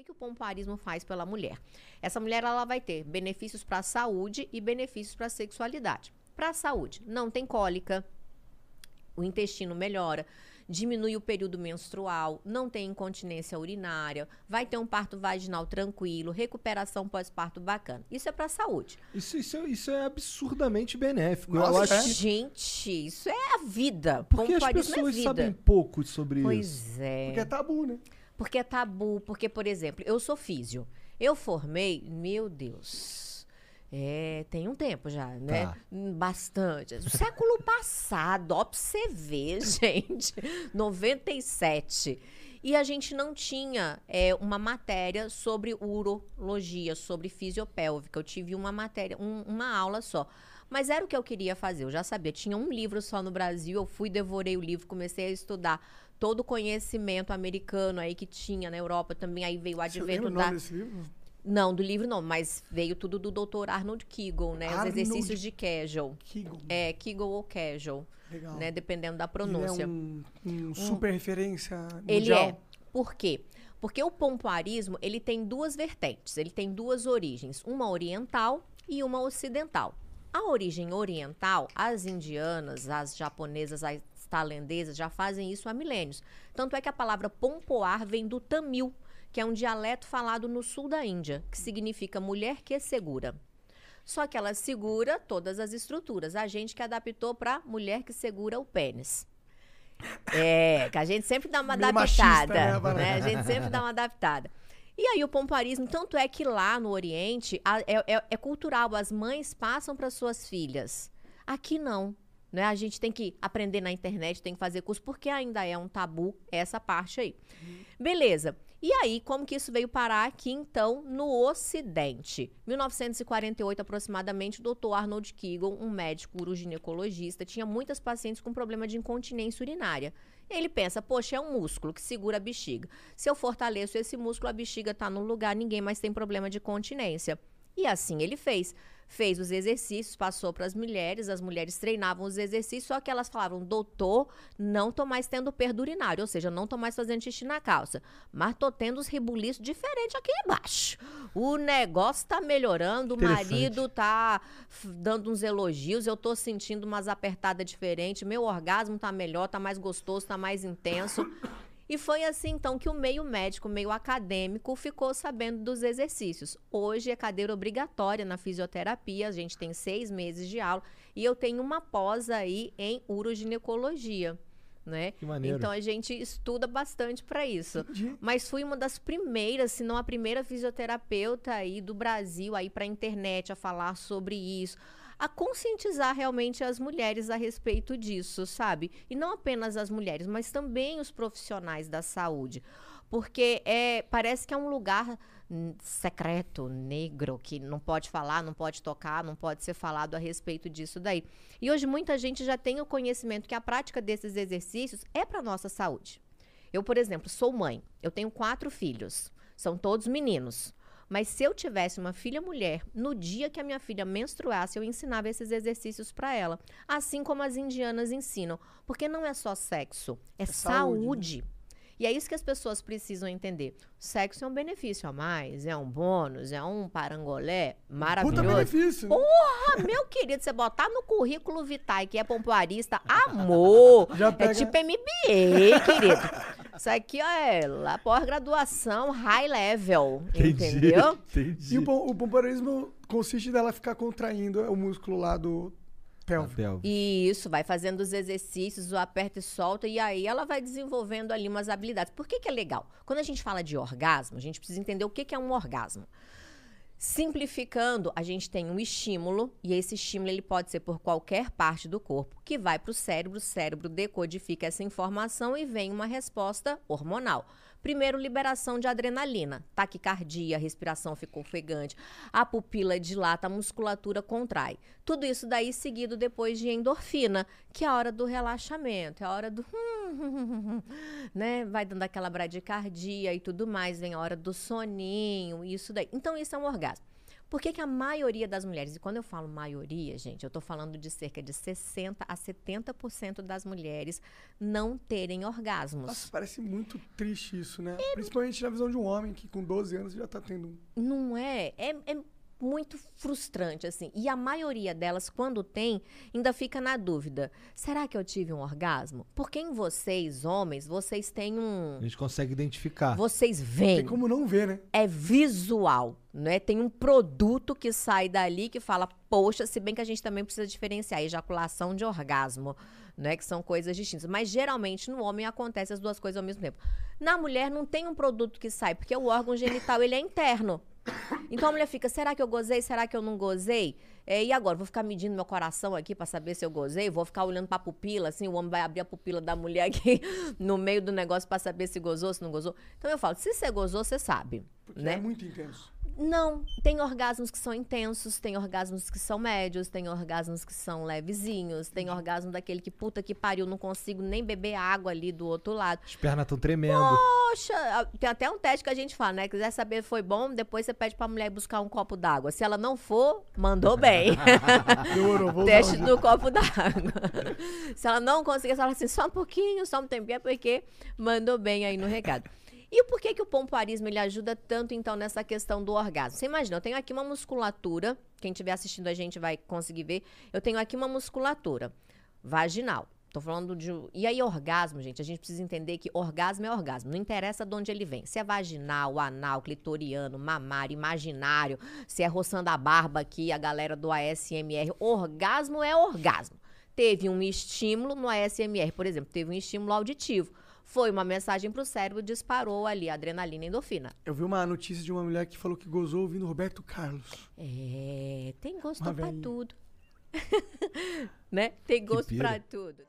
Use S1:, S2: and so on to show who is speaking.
S1: que, que o pompoarismo faz pela mulher? Essa mulher ela vai ter benefícios para a saúde e benefícios para a sexualidade. Para a saúde, não tem cólica, o intestino melhora, diminui o período menstrual, não tem incontinência urinária, vai ter um parto vaginal tranquilo, recuperação pós-parto bacana. Isso é para saúde.
S2: Isso, isso, é, isso é absurdamente benéfico.
S1: Nossa,
S2: Eu acho
S1: é?
S2: que
S1: Gente, isso é a vida.
S2: porque as
S1: Pompoarismo
S2: pessoas
S1: é
S2: sabem pouco sobre
S1: Pois
S2: isso.
S1: é.
S3: Porque é tabu, né?
S1: Porque é tabu, porque, por exemplo, eu sou físio. Eu formei, meu Deus. É, tem um tempo já, né?
S2: Tá.
S1: Bastante. O século passado, ó, pra você ver, gente. 97. E a gente não tinha é, uma matéria sobre urologia, sobre fisiopélvica. Eu tive uma matéria, um- uma aula só. Mas era o que eu queria fazer, eu já sabia. Tinha um livro só no Brasil, eu fui, devorei o livro, comecei a estudar todo o conhecimento americano aí que tinha na Europa também. Aí veio o
S3: Você
S1: advento
S3: o
S1: da.
S3: nome desse livro?
S1: Não, do livro não, mas veio tudo do Dr. Arnold Kegel, né?
S3: Arnold-
S1: Os exercícios de Kegel.
S3: Kegel.
S1: É, Kegel ou Kegel,
S3: Legal.
S1: né? Dependendo da
S3: Ele
S1: pronúncia.
S3: é um, um super referência
S1: Ele
S3: mundial.
S1: é. Por quê? Porque o pompoarismo, ele tem duas vertentes, ele tem duas origens, uma oriental e uma ocidental. A origem oriental, as indianas, as japonesas, as tailandesas já fazem isso há milênios. Tanto é que a palavra pompoar vem do tamil, que é um dialeto falado no sul da Índia, que significa mulher que segura. Só que ela segura todas as estruturas. A gente que adaptou para mulher que segura o pênis. É, que a gente sempre dá uma
S3: Meio
S1: adaptada.
S3: machista, né,
S1: né? A gente sempre dá uma adaptada. E aí o pomparismo, tanto é que lá no Oriente a- é, é- é cultural, as mães passam para suas filhas. Aqui não. Né? A gente tem que aprender na internet, tem que fazer curso, porque ainda é um tabu essa parte aí. Beleza. E aí, como que isso veio parar aqui, então, no Ocidente? 1948, aproximadamente, o doutor Arnold Kegel, um médico uroginecologista, tinha muitas pacientes com problema de incontinência urinária. Ele pensa, poxa, é um músculo que segura a bexiga. Se eu fortaleço esse músculo, a bexiga está no lugar, ninguém mais tem problema de continência. E assim ele fez. Fez os exercícios, passou para as mulheres, as mulheres treinavam os exercícios, só que elas falavam, doutor, não tô mais tendo perda urinária, ou seja, não tô mais fazendo xixi na calça, mas tô tendo os rebuliços diferentes aqui embaixo. O negócio tá melhorando, o marido tá dando uns elogios, eu tô sentindo umas apertadas diferentes, meu orgasmo tá melhor, tá mais gostoso, tá mais intenso. E foi assim, então, que o meio médico, o meio acadêmico, ficou sabendo dos exercícios. Hoje é cadeira obrigatória na fisioterapia, a gente tem seis meses de aula, e eu tenho uma pós aí em uroginecologia. Né? Então a gente estuda bastante para isso.
S3: Entendi.
S1: Mas fui uma das primeiras, se não a primeira fisioterapeuta aí do Brasil aí para a internet a falar sobre isso, a conscientizar realmente as mulheres a respeito disso, sabe? E não apenas as mulheres, mas também os profissionais da saúde. Porque é, parece que é um lugar secreto, negro, que não pode falar, não pode tocar, não pode ser falado a respeito disso daí. E hoje muita gente já tem o conhecimento que a prática desses exercícios é para nossa saúde. Eu, por exemplo, sou mãe. Eu tenho quatro filhos. São todos meninos. Mas se eu tivesse uma filha mulher, no dia que a minha filha menstruasse, eu ensinava esses exercícios para ela. Assim como as indianas ensinam. Porque não é só sexo, é,
S3: saúde,
S1: saúde.
S3: né?
S1: E é isso que as pessoas precisam entender. Sexo é um benefício a mais, é um bônus, é um parangolé
S3: Puta
S1: maravilhoso.
S3: benefício, né?
S1: Porra, meu querido, você botar no currículo Vitae que é pompoarista, amor.
S3: Já pega-
S1: É tipo MBA, querido. Isso aqui ó, é lá pós-graduação high level, entendeu?
S2: Entendi.
S3: E o, o pompoarismo consiste dela ficar contraindo o músculo lá do pélvico.
S1: E isso, vai fazendo os exercícios, o aperta e solta, e aí ela vai desenvolvendo ali umas habilidades. Por que, que é legal? Quando a gente fala de orgasmo, a gente precisa entender o que, que é um orgasmo. Simplificando, a gente tem um estímulo, e esse estímulo ele pode ser por qualquer parte do corpo, que vai para o cérebro, o cérebro decodifica essa informação e vem uma resposta hormonal. Primeiro, liberação de adrenalina, taquicardia, respiração fica ofegante, a pupila dilata, a musculatura contrai. Tudo isso daí seguido depois de endorfina, que é a hora do relaxamento, é a hora do né? Vai dando aquela bradicardia e tudo mais, vem a hora do soninho, isso daí. Então isso é um orgasmo. Por que, que a maioria das mulheres, e quando eu falo maioria, gente, eu tô falando de cerca de 60 a 70% das mulheres não terem orgasmos.
S3: Nossa, parece muito triste isso, né? Principalmente na visão de um homem que com 12 anos já tá tendo. um-
S1: Não é? É, é muito frustrante, assim. E a maioria delas, quando tem, ainda fica na dúvida: será que eu tive um orgasmo? Porque em vocês, homens, vocês têm um.
S2: A gente consegue identificar.
S1: Vocês veem.
S3: Tem como não ver, né?
S1: é visual, né? Tem um produto que sai dali que fala, poxa, se bem que a gente também precisa diferenciar ejaculação de orgasmo, né? Que são coisas distintas. Mas geralmente no homem acontece as duas coisas ao mesmo tempo. Na mulher não tem um produto que sai, porque o órgão genital ele é interno. Então a mulher fica, será que eu gozei? Será que eu não gozei? É, e agora? Vou ficar medindo meu coração aqui pra saber se eu gozei? Vou ficar olhando pra pupila, assim, o homem vai abrir a pupila da mulher aqui no meio do negócio pra saber se gozou, se não gozou. Então eu falo, se você gozou, você sabe.
S3: Porque
S1: né?
S3: é muito intenso.
S1: Não, tem orgasmos que são intensos, tem orgasmos que são médios, tem orgasmos que são levezinhos, tem orgasmo daquele que puta que pariu, não consigo nem beber água ali do outro lado.
S2: As pernas estão tremendo.
S1: Poxa, a- tem até um teste que a gente fala, né? Quiser saber foi bom, depois você pede pra mulher buscar um copo d'água. Se ela não for, mandou bem.
S3: Demorou, vou
S1: Teste do copo d'água. Se ela não conseguir, você fala assim, só um pouquinho, só um tempinho, é porque mandou bem aí no recado. E por que, que o pompoarismo ele ajuda tanto, então, nessa questão do orgasmo? Você imagina, eu tenho aqui uma musculatura, quem estiver assistindo a gente vai conseguir ver, eu tenho aqui uma musculatura vaginal. Tô falando de. E aí, orgasmo, gente, a gente precisa entender que orgasmo é orgasmo. Não interessa de onde ele vem. Se é vaginal, anal, clitoriano, mamário, imaginário, se é roçando a barba aqui, a galera do ASMR. Orgasmo é orgasmo. Teve um estímulo no ASMR, por exemplo, teve um estímulo auditivo. Foi uma mensagem pro cérebro, disparou ali a adrenalina e endorfina.
S3: Eu vi uma notícia de uma mulher que falou que gozou ouvindo Roberto Carlos.
S1: É, tem gosto
S3: Uma
S1: pra
S3: velhinha.
S1: tudo. né? Tem gosto
S2: pira.
S1: pra tudo.